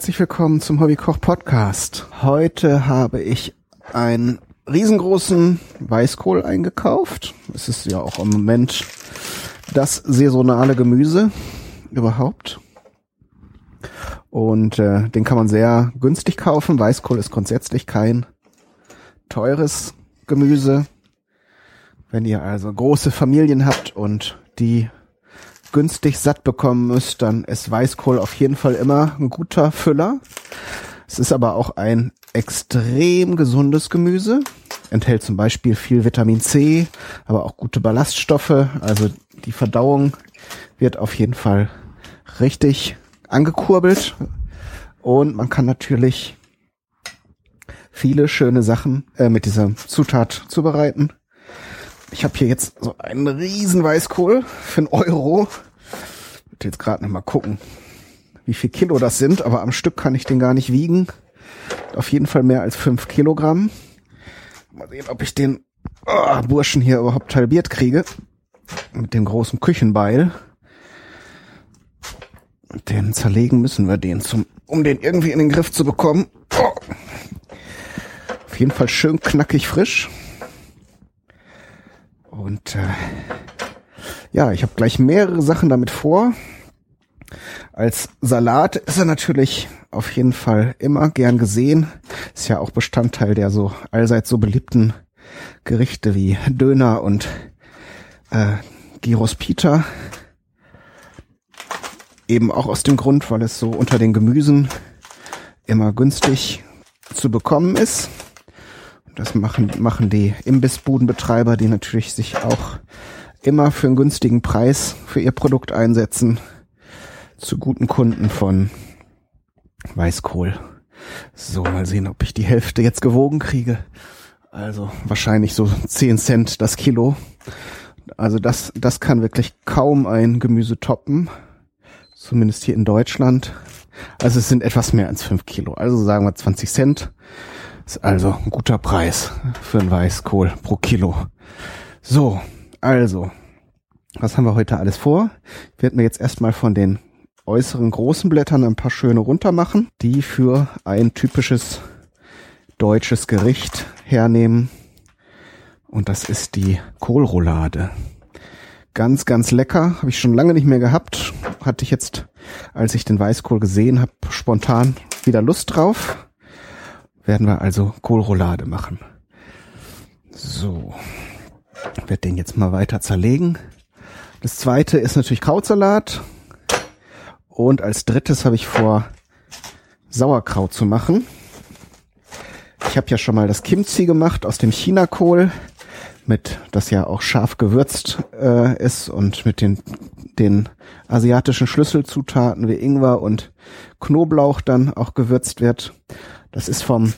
herzlich willkommen zum Hobbykoch Podcast. Heute habe ich einen riesengroßen Weißkohl eingekauft. Es ist ja auch im Moment das saisonale Gemüse überhaupt. Und äh, den kann man sehr günstig kaufen. Weißkohl ist grundsätzlich kein teures Gemüse. Wenn ihr also große Familien habt und die günstig satt bekommen müsst, dann ist Weißkohl auf jeden Fall immer ein guter Füller. Es ist aber auch ein extrem gesundes Gemüse. Enthält zum Beispiel viel Vitamin C, aber auch gute Ballaststoffe. Also die Verdauung wird auf jeden Fall richtig angekurbelt. Und man kann natürlich viele schöne Sachen äh, mit dieser Zutat zubereiten. Ich habe hier jetzt so einen riesen Weißkohl für einen Euro. Ich jetzt gerade noch mal gucken, wie viel Kilo das sind, aber am Stück kann ich den gar nicht wiegen. Auf jeden Fall mehr als fünf Kilogramm. Mal sehen, ob ich den oh, Burschen hier überhaupt halbiert kriege. Mit dem großen Küchenbeil. Den zerlegen müssen wir den, zum, um den irgendwie in den Griff zu bekommen. Oh. Auf jeden Fall schön knackig frisch. Und äh, ja, ich habe gleich mehrere Sachen damit vor. Als Salat ist er natürlich auf jeden Fall immer gern gesehen. Ist ja auch Bestandteil der so allseits so beliebten Gerichte wie Döner und äh, Gyros Pita. Eben auch aus dem Grund, weil es so unter den Gemüsen immer günstig zu bekommen ist. Das machen, machen die Imbissbudenbetreiber, die natürlich sich auch immer für einen günstigen Preis für ihr Produkt einsetzen. Zu guten Kunden von Weißkohl. So, mal sehen, ob ich die Hälfte jetzt gewogen kriege. Also wahrscheinlich so 10 Cent das Kilo. Also das, das kann wirklich kaum ein Gemüse toppen. Zumindest hier in Deutschland. Also es sind etwas mehr als 5 Kilo. Also sagen wir 20 Cent. Ist also ein guter Preis für ein Weißkohl pro Kilo. So, also, was haben wir heute alles vor? Ich werde mir jetzt erstmal von den äußeren großen Blättern ein paar schöne runter machen, die für ein typisches deutsches Gericht hernehmen. Und das ist die Kohlroulade. Ganz, ganz lecker. Habe ich schon lange nicht mehr gehabt. Hatte ich jetzt, als ich den Weißkohl gesehen habe, spontan wieder Lust drauf. Werden wir also Kohlroulade machen. So. Ich werde den jetzt mal weiter zerlegen. Das zweite ist natürlich Krautsalat. Und als drittes habe ich vor, Sauerkraut zu machen. Ich habe ja schon mal das Kimchi gemacht aus dem Chinakohl, mit das ja auch scharf gewürzt äh, ist und mit den den asiatischen Schlüsselzutaten wie Ingwer und Knoblauch dann auch gewürzt wird. Das ist vom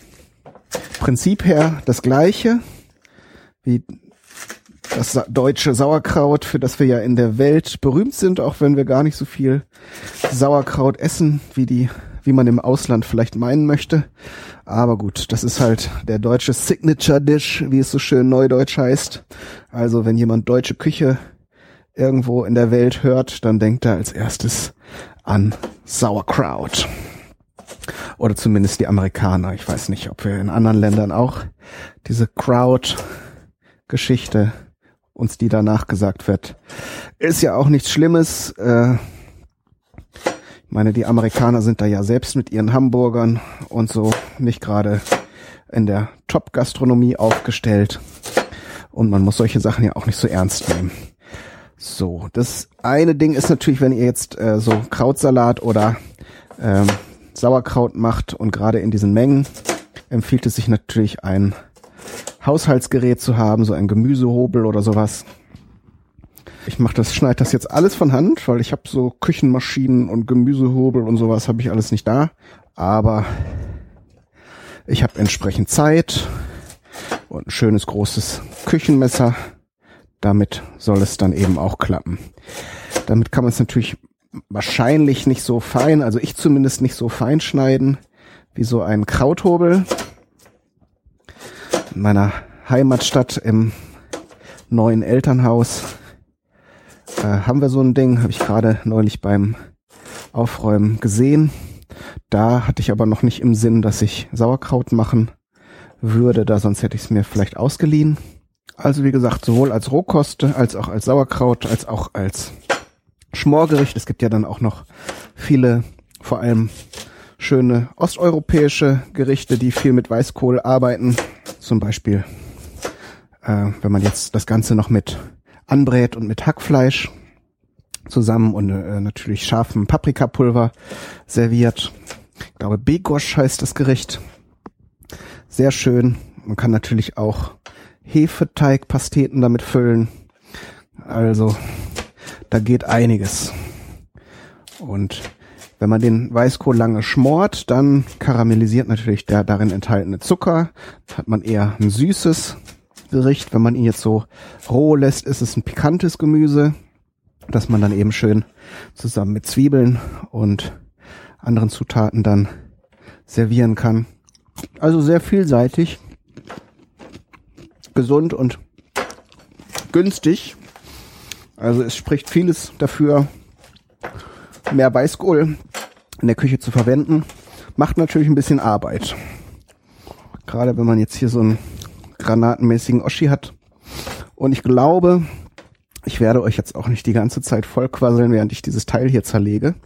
Prinzip her das gleiche wie das deutsche Sauerkraut, für das wir ja in der Welt berühmt sind, auch wenn wir gar nicht so viel Sauerkraut essen, wie die, wie man im Ausland vielleicht meinen möchte. Aber gut, das ist halt der deutsche Signature Dish, wie es so schön neudeutsch heißt. Also wenn jemand deutsche Küche irgendwo in der Welt hört, dann denkt er als erstes an Sauerkraut. Oder zumindest die Amerikaner. Ich weiß nicht, ob wir in anderen Ländern auch diese Crowd-Geschichte uns die danach gesagt wird. Ist ja auch nichts Schlimmes. Äh, ich meine, die Amerikaner sind da ja selbst mit ihren Hamburgern und so nicht gerade in der Top-Gastronomie aufgestellt. Und man muss solche Sachen ja auch nicht so ernst nehmen. So, das eine Ding ist natürlich, wenn ihr jetzt äh, so Krautsalat oder ähm, Sauerkraut macht und gerade in diesen Mengen empfiehlt es sich natürlich ein Haushaltsgerät zu haben, so ein Gemüsehobel oder sowas. Ich mache das, schneide das jetzt alles von Hand, weil ich habe so Küchenmaschinen und Gemüsehobel und sowas habe ich alles nicht da. Aber ich habe entsprechend Zeit und ein schönes großes Küchenmesser. Damit soll es dann eben auch klappen. Damit kann man es natürlich wahrscheinlich nicht so fein, also ich zumindest nicht so fein schneiden wie so ein Krauthobel. In meiner Heimatstadt im neuen Elternhaus äh, haben wir so ein Ding, habe ich gerade neulich beim Aufräumen gesehen. Da hatte ich aber noch nicht im Sinn, dass ich Sauerkraut machen würde, da sonst hätte ich es mir vielleicht ausgeliehen. Also wie gesagt, sowohl als Rohkost, als auch als Sauerkraut, als auch als Schmorgericht. Es gibt ja dann auch noch viele, vor allem schöne osteuropäische Gerichte, die viel mit Weißkohl arbeiten. Zum Beispiel, äh, wenn man jetzt das Ganze noch mit anbrät und mit Hackfleisch zusammen und äh, natürlich scharfem Paprikapulver serviert. Ich glaube, Begosch heißt das Gericht. Sehr schön. Man kann natürlich auch Hefeteigpasteten damit füllen. Also, da geht einiges. Und wenn man den Weißkohl lange schmort, dann karamellisiert natürlich der darin enthaltene Zucker. Da hat man eher ein süßes Gericht. Wenn man ihn jetzt so roh lässt, ist es ein pikantes Gemüse, das man dann eben schön zusammen mit Zwiebeln und anderen Zutaten dann servieren kann. Also sehr vielseitig gesund und günstig. Also es spricht vieles dafür, mehr Weißkohl in der Küche zu verwenden. Macht natürlich ein bisschen Arbeit. Gerade wenn man jetzt hier so einen granatenmäßigen Oschi hat. Und ich glaube, ich werde euch jetzt auch nicht die ganze Zeit vollquasseln, während ich dieses Teil hier zerlege.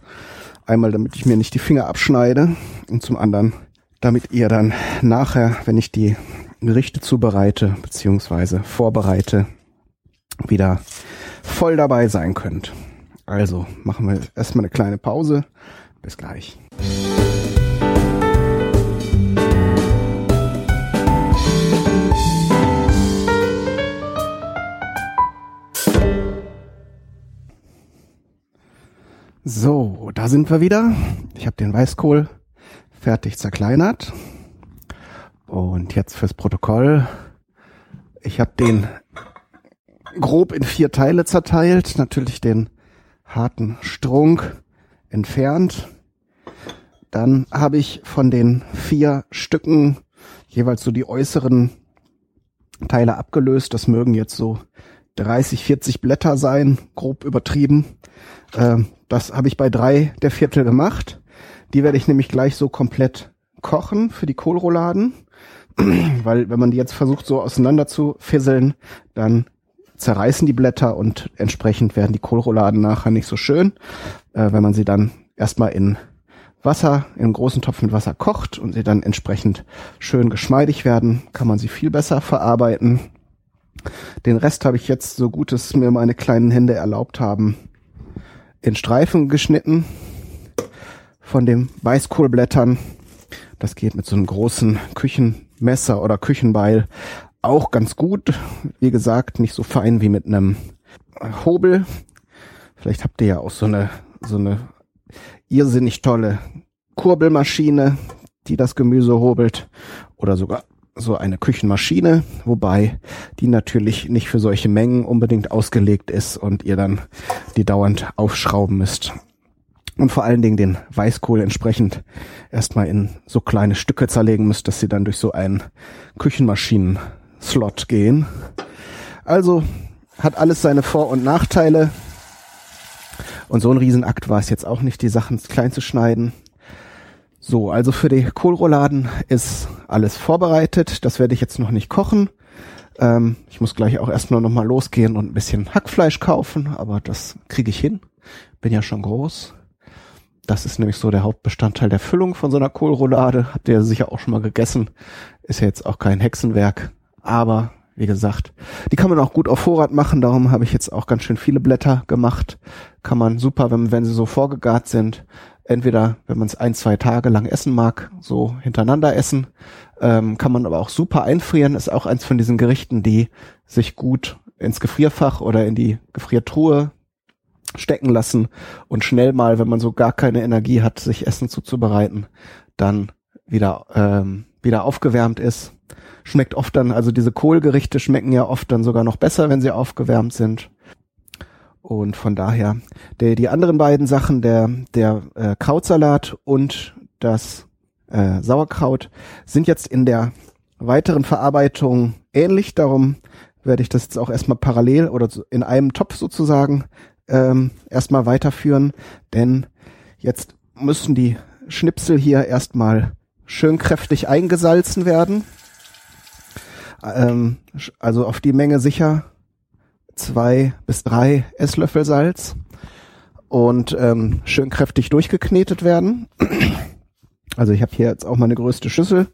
Einmal, damit ich mir nicht die Finger abschneide und zum anderen, damit ihr dann nachher, wenn ich die Gerichte zubereite beziehungsweise vorbereite, wieder voll dabei sein könnt. Also machen wir erstmal eine kleine Pause. Bis gleich. So, da sind wir wieder. Ich habe den Weißkohl fertig zerkleinert. Und jetzt fürs Protokoll. Ich habe den grob in vier Teile zerteilt, natürlich den harten Strunk entfernt. Dann habe ich von den vier Stücken jeweils so die äußeren Teile abgelöst. Das mögen jetzt so 30, 40 Blätter sein, grob übertrieben. Ähm, das habe ich bei drei der Viertel gemacht. Die werde ich nämlich gleich so komplett kochen für die Kohlrouladen. weil wenn man die jetzt versucht so auseinander zu fisseln, dann zerreißen die Blätter und entsprechend werden die Kohlrouladen nachher nicht so schön. Äh, wenn man sie dann erstmal in Wasser, in einem großen Topf mit Wasser kocht und sie dann entsprechend schön geschmeidig werden, kann man sie viel besser verarbeiten. Den Rest habe ich jetzt, so gut es mir meine kleinen Hände erlaubt haben, in Streifen geschnitten von den Weißkohlblättern. Das geht mit so einem großen Küchen Messer oder Küchenbeil auch ganz gut. Wie gesagt, nicht so fein wie mit einem Hobel. Vielleicht habt ihr ja auch so eine, so eine irrsinnig tolle Kurbelmaschine, die das Gemüse hobelt oder sogar so eine Küchenmaschine, wobei die natürlich nicht für solche Mengen unbedingt ausgelegt ist und ihr dann die dauernd aufschrauben müsst und vor allen Dingen den Weißkohl entsprechend erstmal in so kleine Stücke zerlegen müsst, dass sie dann durch so einen Küchenmaschinen-Slot gehen. Also hat alles seine Vor- und Nachteile. Und so ein Riesenakt war es jetzt auch nicht, die Sachen klein zu schneiden. So, also für die Kohlrouladen ist alles vorbereitet. Das werde ich jetzt noch nicht kochen. Ähm, ich muss gleich auch erstmal nochmal losgehen und ein bisschen Hackfleisch kaufen, aber das kriege ich hin. Bin ja schon groß. Das ist nämlich so der Hauptbestandteil der Füllung von so einer Kohlroulade. Habt ihr sicher auch schon mal gegessen. Ist ja jetzt auch kein Hexenwerk. Aber wie gesagt, die kann man auch gut auf Vorrat machen. Darum habe ich jetzt auch ganz schön viele Blätter gemacht. Kann man super, wenn, wenn sie so vorgegart sind. Entweder, wenn man es ein, zwei Tage lang essen mag, so hintereinander essen. Ähm, kann man aber auch super einfrieren. Ist auch eins von diesen Gerichten, die sich gut ins Gefrierfach oder in die Gefriertruhe stecken lassen und schnell mal, wenn man so gar keine Energie hat, sich Essen zuzubereiten, dann wieder ähm, wieder aufgewärmt ist. Schmeckt oft dann, also diese Kohlgerichte schmecken ja oft dann sogar noch besser, wenn sie aufgewärmt sind. Und von daher, der, die anderen beiden Sachen, der, der äh, Krautsalat und das äh, Sauerkraut, sind jetzt in der weiteren Verarbeitung ähnlich. Darum werde ich das jetzt auch erstmal parallel oder in einem Topf sozusagen ähm, erstmal weiterführen, denn jetzt müssen die Schnipsel hier erstmal schön kräftig eingesalzen werden. Ähm, also auf die Menge sicher zwei bis drei Esslöffel Salz und ähm, schön kräftig durchgeknetet werden. Also ich habe hier jetzt auch meine größte Schüssel.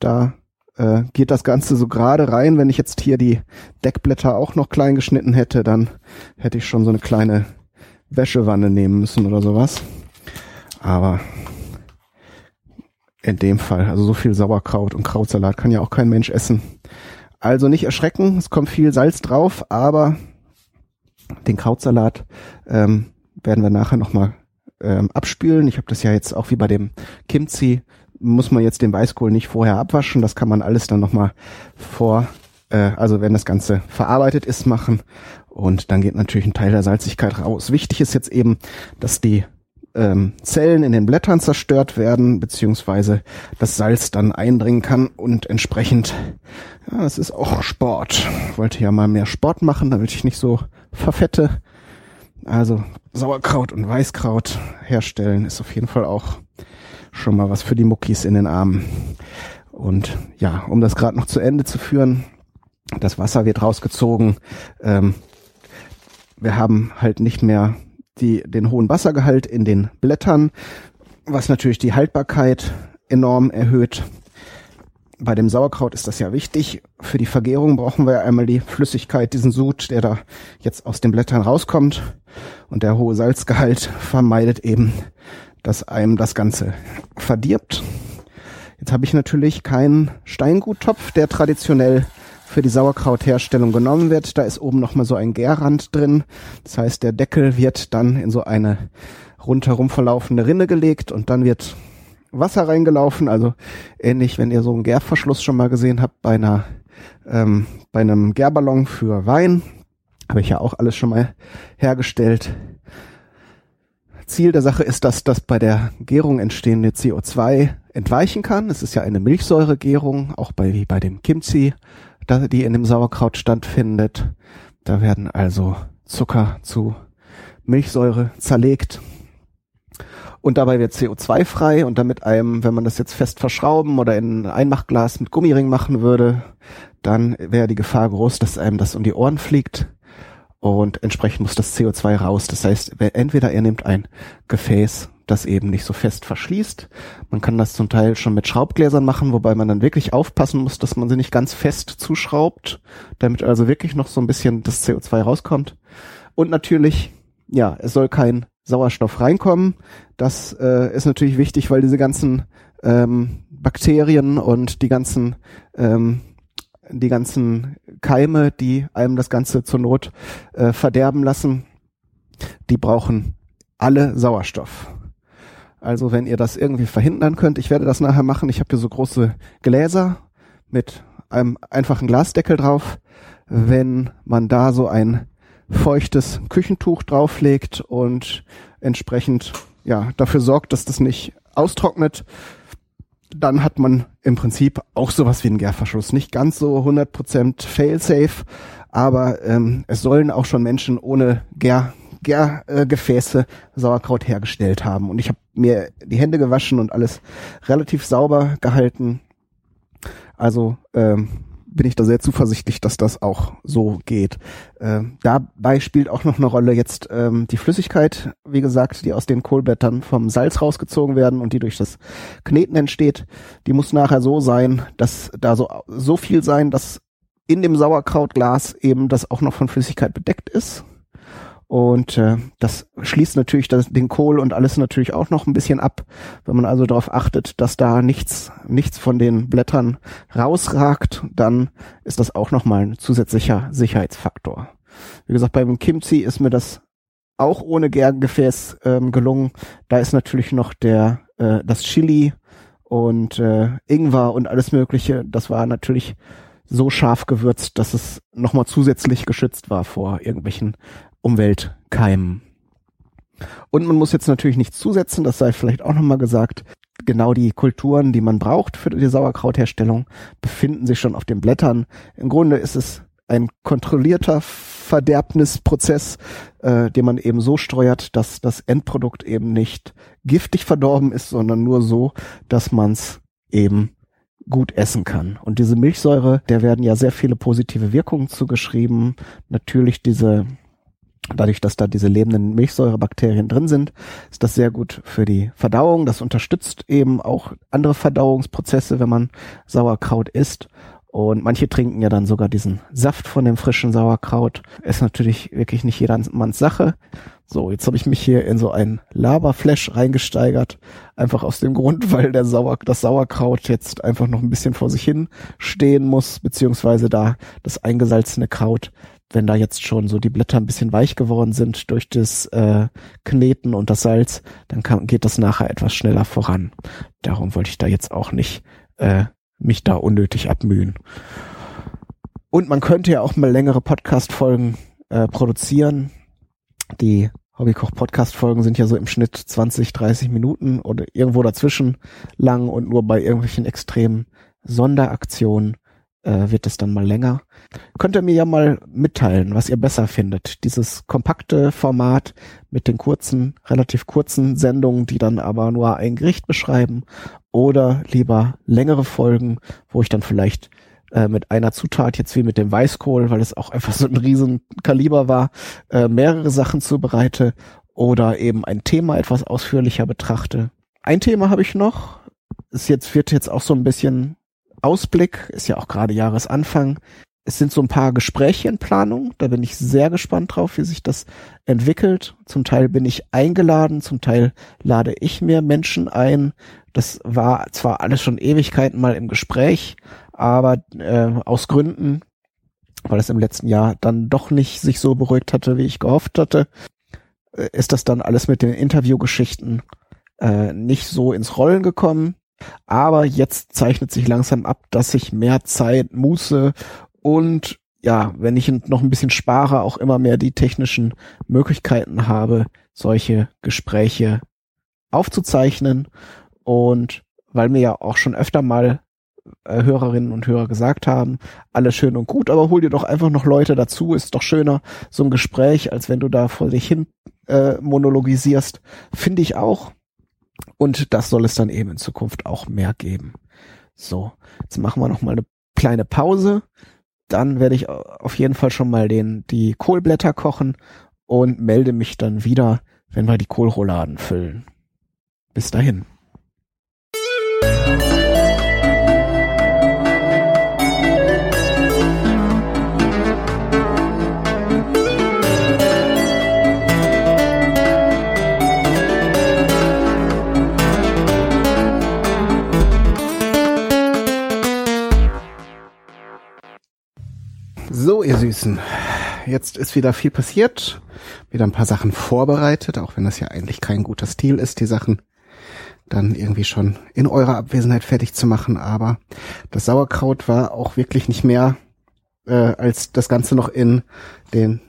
Da äh, geht das Ganze so gerade rein. Wenn ich jetzt hier die Deckblätter auch noch klein geschnitten hätte, dann hätte ich schon so eine kleine Wäschewanne nehmen müssen oder sowas. Aber in dem Fall, also so viel Sauerkraut und Krautsalat kann ja auch kein Mensch essen. Also nicht erschrecken, es kommt viel Salz drauf, aber den Krautsalat ähm, werden wir nachher nochmal ähm, abspülen. Ich habe das ja jetzt auch wie bei dem Kimchi, muss man jetzt den Weißkohl nicht vorher abwaschen. Das kann man alles dann nochmal vor, äh, also wenn das Ganze verarbeitet ist, machen. Und dann geht natürlich ein Teil der Salzigkeit raus. Wichtig ist jetzt eben, dass die ähm, Zellen in den Blättern zerstört werden, beziehungsweise das Salz dann eindringen kann und entsprechend, ja, es ist auch Sport. Ich wollte ja mal mehr Sport machen, damit ich nicht so verfette. Also Sauerkraut und Weißkraut herstellen ist auf jeden Fall auch schon mal was für die Muckis in den Armen. Und ja, um das gerade noch zu Ende zu führen, das Wasser wird rausgezogen. Ähm, wir haben halt nicht mehr die, den hohen Wassergehalt in den Blättern, was natürlich die Haltbarkeit enorm erhöht. Bei dem Sauerkraut ist das ja wichtig. Für die Vergärung brauchen wir einmal die Flüssigkeit, diesen Sud, der da jetzt aus den Blättern rauskommt. Und der hohe Salzgehalt vermeidet eben, dass einem das Ganze verdirbt. Jetzt habe ich natürlich keinen Steinguttopf, der traditionell für die Sauerkrautherstellung genommen wird. Da ist oben nochmal so ein Gärrand drin. Das heißt, der Deckel wird dann in so eine rundherum verlaufende Rinne gelegt und dann wird Wasser reingelaufen. Also ähnlich, wenn ihr so einen Gärverschluss schon mal gesehen habt bei einer ähm, bei einem Gärballon für Wein. Habe ich ja auch alles schon mal hergestellt. Ziel der Sache ist, dass das bei der Gärung entstehende CO2 entweichen kann. Es ist ja eine Milchsäuregärung, auch bei, wie bei dem Kimchi die in dem Sauerkraut stattfindet. Da werden also Zucker zu Milchsäure zerlegt. Und dabei wird CO2 frei und damit einem, wenn man das jetzt fest verschrauben oder in ein Einmachglas mit Gummiring machen würde, dann wäre die Gefahr groß, dass einem das um die Ohren fliegt und entsprechend muss das CO2 raus. Das heißt, entweder er nimmt ein Gefäß das eben nicht so fest verschließt. Man kann das zum Teil schon mit Schraubgläsern machen, wobei man dann wirklich aufpassen muss, dass man sie nicht ganz fest zuschraubt, damit also wirklich noch so ein bisschen das CO2 rauskommt. Und natürlich, ja, es soll kein Sauerstoff reinkommen. Das äh, ist natürlich wichtig, weil diese ganzen ähm, Bakterien und die ganzen ähm, die ganzen Keime, die einem das Ganze zur Not äh, verderben lassen, die brauchen alle Sauerstoff. Also wenn ihr das irgendwie verhindern könnt, ich werde das nachher machen. Ich habe hier so große Gläser mit einem einfachen Glasdeckel drauf. Wenn man da so ein feuchtes Küchentuch drauflegt und entsprechend ja dafür sorgt, dass das nicht austrocknet, dann hat man im Prinzip auch sowas wie einen Gärverschluss. Nicht ganz so 100% fail-safe, aber ähm, es sollen auch schon Menschen ohne Gär Gärgefäße äh, Sauerkraut hergestellt haben. Und ich habe mir die Hände gewaschen und alles relativ sauber gehalten. Also ähm, bin ich da sehr zuversichtlich, dass das auch so geht. Ähm, dabei spielt auch noch eine Rolle jetzt ähm, die Flüssigkeit, wie gesagt, die aus den Kohlblättern vom Salz rausgezogen werden und die durch das Kneten entsteht. Die muss nachher so sein, dass da so, so viel sein, dass in dem Sauerkrautglas eben das auch noch von Flüssigkeit bedeckt ist. Und äh, das schließt natürlich das, den Kohl und alles natürlich auch noch ein bisschen ab, wenn man also darauf achtet, dass da nichts, nichts von den Blättern rausragt, dann ist das auch nochmal ein zusätzlicher Sicherheitsfaktor. Wie gesagt, beim Kimchi ist mir das auch ohne Gärgefäß ähm, gelungen. Da ist natürlich noch der äh, das Chili und äh, Ingwer und alles Mögliche. Das war natürlich so scharf gewürzt, dass es nochmal zusätzlich geschützt war vor irgendwelchen Umweltkeimen. Und man muss jetzt natürlich nichts zusetzen, das sei vielleicht auch nochmal gesagt. Genau die Kulturen, die man braucht für die Sauerkrautherstellung, befinden sich schon auf den Blättern. Im Grunde ist es ein kontrollierter Verderbnisprozess, äh, den man eben so steuert, dass das Endprodukt eben nicht giftig verdorben ist, sondern nur so, dass man es eben gut essen kann. Und diese Milchsäure, der werden ja sehr viele positive Wirkungen zugeschrieben. Natürlich diese Dadurch, dass da diese lebenden Milchsäurebakterien drin sind, ist das sehr gut für die Verdauung. Das unterstützt eben auch andere Verdauungsprozesse, wenn man Sauerkraut isst. Und manche trinken ja dann sogar diesen Saft von dem frischen Sauerkraut. Ist natürlich wirklich nicht jedermanns Sache. So, jetzt habe ich mich hier in so ein Laberflash reingesteigert. Einfach aus dem Grund, weil der Sauer, das Sauerkraut jetzt einfach noch ein bisschen vor sich hin stehen muss, beziehungsweise da das eingesalzene Kraut, wenn da jetzt schon so die Blätter ein bisschen weich geworden sind durch das äh, Kneten und das Salz, dann kann, geht das nachher etwas schneller voran. Darum wollte ich da jetzt auch nicht äh, mich da unnötig abmühen. Und man könnte ja auch mal längere Podcast-Folgen äh, produzieren. Die Hobbykoch-Podcast-Folgen sind ja so im Schnitt 20, 30 Minuten oder irgendwo dazwischen lang und nur bei irgendwelchen extremen Sonderaktionen äh, wird es dann mal länger. Könnt ihr mir ja mal mitteilen, was ihr besser findet. Dieses kompakte Format mit den kurzen, relativ kurzen Sendungen, die dann aber nur ein Gericht beschreiben oder lieber längere Folgen, wo ich dann vielleicht äh, mit einer Zutat, jetzt wie mit dem Weißkohl, weil es auch einfach so ein riesen Kaliber war, äh, mehrere Sachen zubereite oder eben ein Thema etwas ausführlicher betrachte. Ein Thema habe ich noch. Es jetzt wird jetzt auch so ein bisschen Ausblick, ist ja auch gerade Jahresanfang. Es sind so ein paar Gespräche in Planung. Da bin ich sehr gespannt drauf, wie sich das entwickelt. Zum Teil bin ich eingeladen, zum Teil lade ich mir Menschen ein. Das war zwar alles schon Ewigkeiten mal im Gespräch, aber äh, aus Gründen, weil es im letzten Jahr dann doch nicht sich so beruhigt hatte, wie ich gehofft hatte, äh, ist das dann alles mit den Interviewgeschichten äh, nicht so ins Rollen gekommen. Aber jetzt zeichnet sich langsam ab, dass ich mehr Zeit, Muße und ja, wenn ich noch ein bisschen spare, auch immer mehr die technischen Möglichkeiten habe, solche Gespräche aufzuzeichnen. Und weil mir ja auch schon öfter mal äh, Hörerinnen und Hörer gesagt haben, alles schön und gut, aber hol dir doch einfach noch Leute dazu, ist doch schöner so ein Gespräch, als wenn du da vor dich hin äh, monologisierst, finde ich auch. Und das soll es dann eben in Zukunft auch mehr geben. So, jetzt machen wir noch mal eine kleine Pause. Dann werde ich auf jeden Fall schon mal den, die Kohlblätter kochen und melde mich dann wieder, wenn wir die Kohlrouladen füllen. Bis dahin. So, ihr Süßen. Jetzt ist wieder viel passiert. Wieder ein paar Sachen vorbereitet, auch wenn das ja eigentlich kein guter Stil ist, die Sachen dann irgendwie schon in eurer Abwesenheit fertig zu machen. Aber das Sauerkraut war auch wirklich nicht mehr äh, als das Ganze noch in den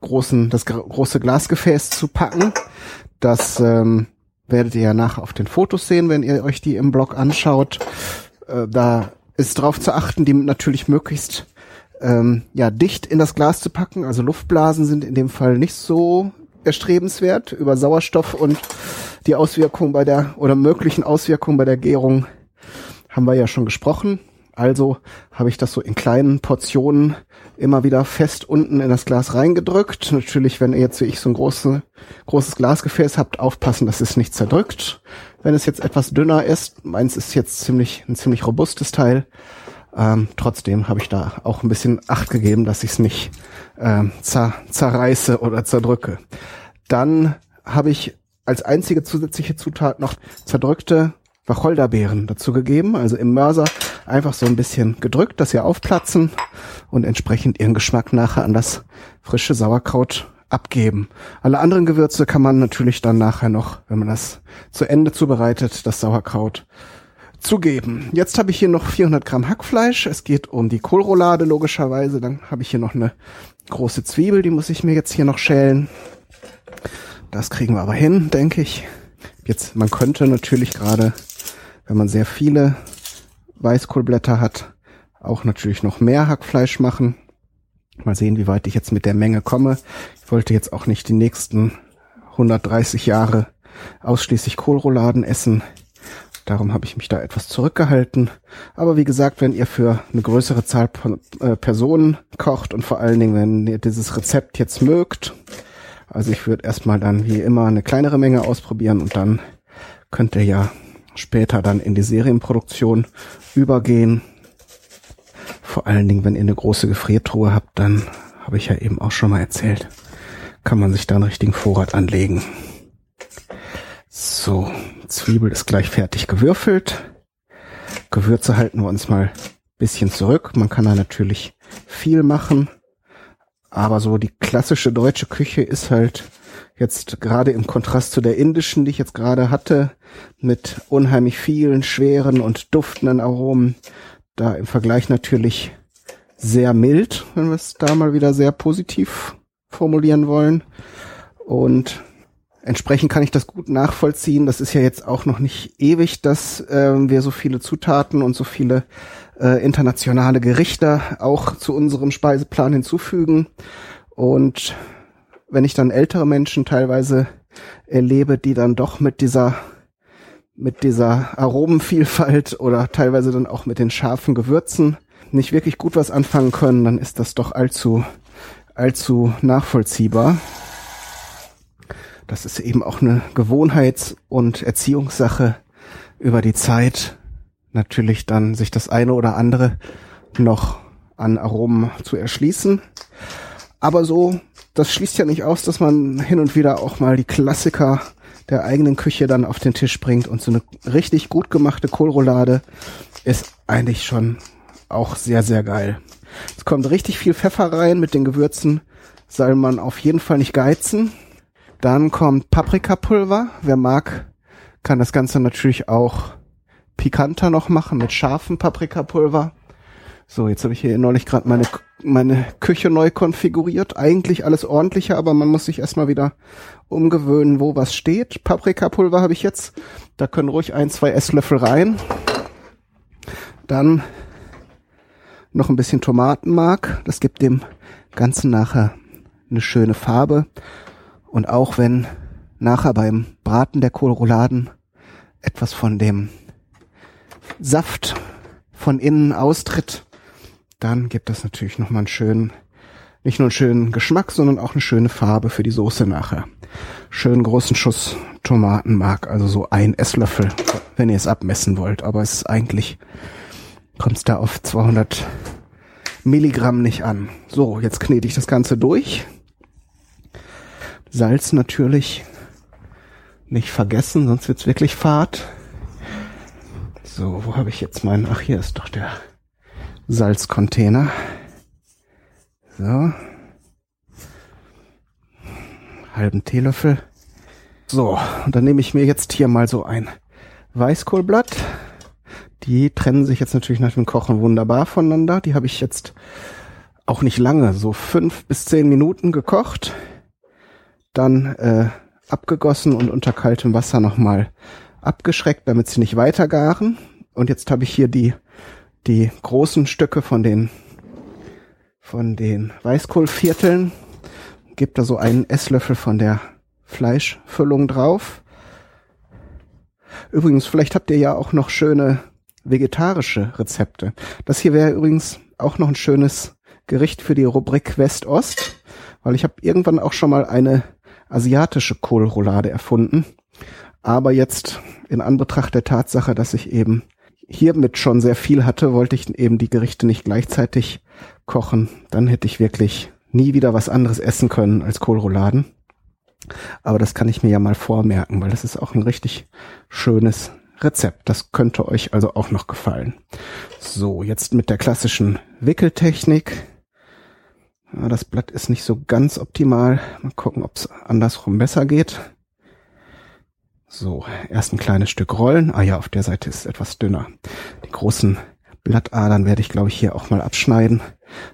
großen, das große Glasgefäß zu packen. Das ähm, werdet ihr ja nachher auf den Fotos sehen, wenn ihr euch die im Blog anschaut. Äh, da ist drauf zu achten, die natürlich möglichst ähm, ja, dicht in das Glas zu packen. Also Luftblasen sind in dem Fall nicht so erstrebenswert. Über Sauerstoff und die Auswirkungen bei der oder möglichen Auswirkungen bei der Gärung haben wir ja schon gesprochen. Also habe ich das so in kleinen Portionen immer wieder fest unten in das Glas reingedrückt. Natürlich, wenn ihr jetzt wie ich so ein große, großes Glasgefäß habt, aufpassen, dass es nicht zerdrückt. Wenn es jetzt etwas dünner ist, meins ist jetzt ziemlich ein ziemlich robustes Teil, ähm, trotzdem habe ich da auch ein bisschen Acht gegeben, dass ich es nicht ähm, zer zerreiße oder zerdrücke. Dann habe ich als einzige zusätzliche Zutat noch zerdrückte Wacholderbeeren dazu gegeben, also im Mörser einfach so ein bisschen gedrückt, dass sie aufplatzen und entsprechend ihren Geschmack nachher an das frische Sauerkraut abgeben. Alle anderen Gewürze kann man natürlich dann nachher noch, wenn man das zu Ende zubereitet, das Sauerkraut zugeben. Jetzt habe ich hier noch 400 Gramm Hackfleisch. Es geht um die Kohlroulade logischerweise. Dann habe ich hier noch eine große Zwiebel, die muss ich mir jetzt hier noch schälen. Das kriegen wir aber hin, denke ich. Jetzt, man könnte natürlich gerade, wenn man sehr viele Weißkohlblätter hat, auch natürlich noch mehr Hackfleisch machen. Mal sehen, wie weit ich jetzt mit der Menge komme. Ich wollte jetzt auch nicht die nächsten 130 Jahre ausschließlich Kohlrouladen essen. Darum habe ich mich da etwas zurückgehalten. Aber wie gesagt, wenn ihr für eine größere Zahl von äh, Personen kocht und vor allen Dingen, wenn ihr dieses Rezept jetzt mögt, also ich würde erstmal dann wie immer eine kleinere Menge ausprobieren und dann könnt ihr ja später dann in die Serienproduktion übergehen. Vor allen Dingen, wenn ihr eine große Gefriertruhe habt, dann habe ich ja eben auch schon mal erzählt, kann man sich da einen richtigen Vorrat anlegen. So, Zwiebel ist gleich fertig gewürfelt. Gewürze halten wir uns mal bisschen zurück. Man kann da natürlich viel machen. Aber so die klassische deutsche Küche ist halt jetzt gerade im Kontrast zu der indischen, die ich jetzt gerade hatte, mit unheimlich vielen schweren und duftenden Aromen, da im Vergleich natürlich sehr mild, wenn wir es da mal wieder sehr positiv formulieren wollen. Und Entsprechend kann ich das gut nachvollziehen. Das ist ja jetzt auch noch nicht ewig, dass äh, wir so viele Zutaten und so viele äh, internationale Gerichte auch zu unserem Speiseplan hinzufügen. Und wenn ich dann ältere Menschen teilweise erlebe, die dann doch mit dieser mit dieser Aromenvielfalt oder teilweise dann auch mit den scharfen Gewürzen nicht wirklich gut was anfangen können, dann ist das doch allzu allzu nachvollziehbar das ist eben auch eine Gewohnheits- und Erziehungssache über die Zeit natürlich dann sich das eine oder andere noch an Aromen zu erschließen. Aber so, das schließt ja nicht aus, dass man hin und wieder auch mal die Klassiker der eigenen Küche dann auf den Tisch bringt und so eine richtig gut gemachte Kohlroulade ist eigentlich schon auch sehr, sehr geil. Es kommt richtig viel Pfeffer rein mit den Gewürzen, soll man auf jeden Fall nicht geizen. Dann kommt Paprikapulver. Wer mag, kann das Ganze natürlich auch pikanter noch machen mit scharfem Paprikapulver. So, jetzt habe ich hier neulich gerade meine, meine Küche neu konfiguriert. Eigentlich alles ordentlicher, aber man muss sich erstmal wieder umgewöhnen, wo was steht. Paprikapulver habe ich jetzt. Da können ruhig ein, zwei Esslöffel rein. Dann noch ein bisschen Tomatenmark. Das gibt dem Ganzen nachher eine schöne Farbe. Und auch wenn nachher beim Braten der Kohlrouladen etwas von dem Saft von innen austritt, dann gibt das natürlich nochmal einen schönen, nicht nur einen schönen Geschmack, sondern auch eine schöne Farbe für die Soße nachher. Schönen großen Schuss Tomatenmark, also so ein Esslöffel, wenn ihr es abmessen wollt. Aber es ist eigentlich, kommt es da auf 200 Milligramm nicht an. So, jetzt knete ich das Ganze durch. Salz natürlich nicht vergessen, sonst wird's wirklich fad. So, wo habe ich jetzt meinen? Ach, hier ist doch der Salzcontainer. So. Halben Teelöffel. So, und dann nehme ich mir jetzt hier mal so ein Weißkohlblatt. Die trennen sich jetzt natürlich nach dem Kochen wunderbar voneinander. Die habe ich jetzt auch nicht lange, so fünf bis zehn Minuten gekocht dann äh, abgegossen und unter kaltem Wasser nochmal abgeschreckt, damit sie nicht weiter garen. Und jetzt habe ich hier die, die großen Stücke von den, von den Weißkohlvierteln. Gebt da so einen Esslöffel von der Fleischfüllung drauf. Übrigens, vielleicht habt ihr ja auch noch schöne vegetarische Rezepte. Das hier wäre übrigens auch noch ein schönes Gericht für die Rubrik West-Ost, weil ich habe irgendwann auch schon mal eine asiatische Kohlroulade erfunden. Aber jetzt in Anbetracht der Tatsache, dass ich eben hiermit schon sehr viel hatte, wollte ich eben die Gerichte nicht gleichzeitig kochen. Dann hätte ich wirklich nie wieder was anderes essen können als Kohlrouladen. Aber das kann ich mir ja mal vormerken, weil das ist auch ein richtig schönes Rezept. Das könnte euch also auch noch gefallen. So, jetzt mit der klassischen Wickeltechnik. Ja, das Blatt ist nicht so ganz optimal. Mal gucken, ob es andersrum besser geht. So, erst ein kleines Stück rollen. Ah ja, auf der Seite ist es etwas dünner. Die großen Blattadern werde ich, glaube ich, hier auch mal abschneiden.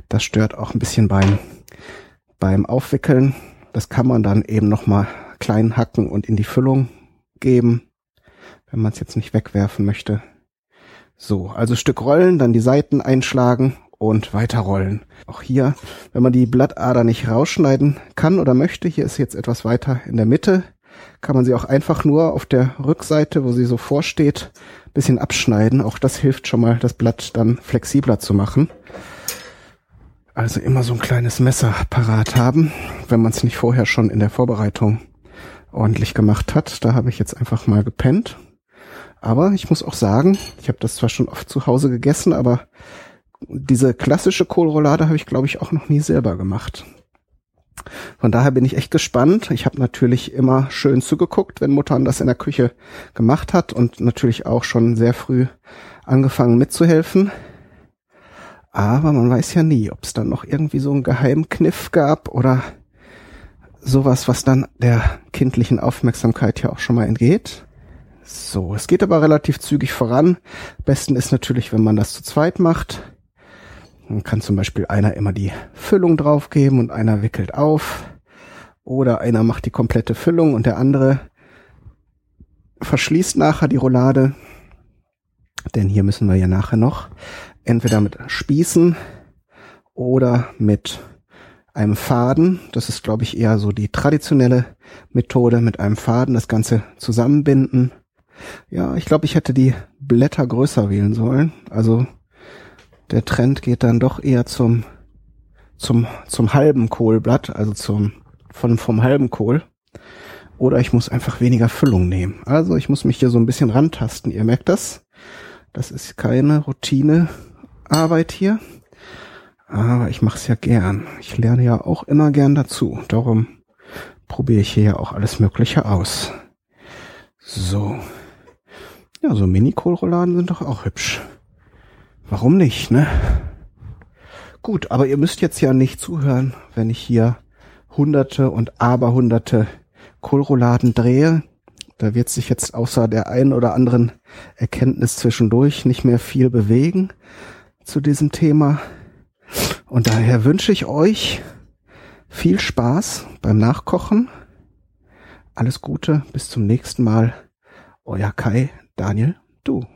Das stört auch ein bisschen beim, beim Aufwickeln. Das kann man dann eben nochmal klein hacken und in die Füllung geben, wenn man es jetzt nicht wegwerfen möchte. So, also Stück rollen, dann die Seiten einschlagen und weiterrollen. Auch hier, wenn man die Blattader nicht rausschneiden kann oder möchte, hier ist jetzt etwas weiter in der Mitte, kann man sie auch einfach nur auf der Rückseite, wo sie so vorsteht, bisschen abschneiden. Auch das hilft schon mal, das Blatt dann flexibler zu machen. Also immer so ein kleines Messer parat haben, wenn man es nicht vorher schon in der Vorbereitung ordentlich gemacht hat. Da habe ich jetzt einfach mal gepennt. Aber ich muss auch sagen, ich habe das zwar schon oft zu Hause gegessen, aber diese klassische Kohlroulade habe ich, glaube ich, auch noch nie selber gemacht. Von daher bin ich echt gespannt. Ich habe natürlich immer schön zugeguckt, wenn Mutter das in der Küche gemacht hat und natürlich auch schon sehr früh angefangen mitzuhelfen. Aber man weiß ja nie, ob es dann noch irgendwie so einen Geheimkniff gab oder sowas, was dann der kindlichen Aufmerksamkeit ja auch schon mal entgeht. So, es geht aber relativ zügig voran. Besten ist natürlich, wenn man das zu zweit macht. Dann kann zum Beispiel einer immer die Füllung draufgeben und einer wickelt auf. Oder einer macht die komplette Füllung und der andere verschließt nachher die Roulade. Denn hier müssen wir ja nachher noch entweder mit Spießen oder mit einem Faden. Das ist, glaube ich, eher so die traditionelle Methode mit einem Faden das Ganze zusammenbinden. Ja, ich glaube, ich hätte die Blätter größer wählen sollen. Also der Trend geht dann doch eher zum, zum, zum halben Kohlblatt, also zum, von, vom halben Kohl. Oder ich muss einfach weniger Füllung nehmen. Also ich muss mich hier so ein bisschen rantasten. Ihr merkt das. Das ist keine Routinearbeit hier. Aber ich mache es ja gern. Ich lerne ja auch immer gern dazu. Darum probiere ich hier ja auch alles Mögliche aus. So. Ja, so Mini-Kohlrouladen sind doch auch hübsch. Warum nicht, ne? Gut, aber ihr müsst jetzt ja nicht zuhören, wenn ich hier hunderte und aberhunderte Kohlrouladen drehe. Da wird sich jetzt außer der einen oder anderen Erkenntnis zwischendurch nicht mehr viel bewegen zu diesem Thema. Und daher wünsche ich euch viel Spaß beim Nachkochen. Alles Gute, bis zum nächsten Mal. Euer Kai, Daniel, du.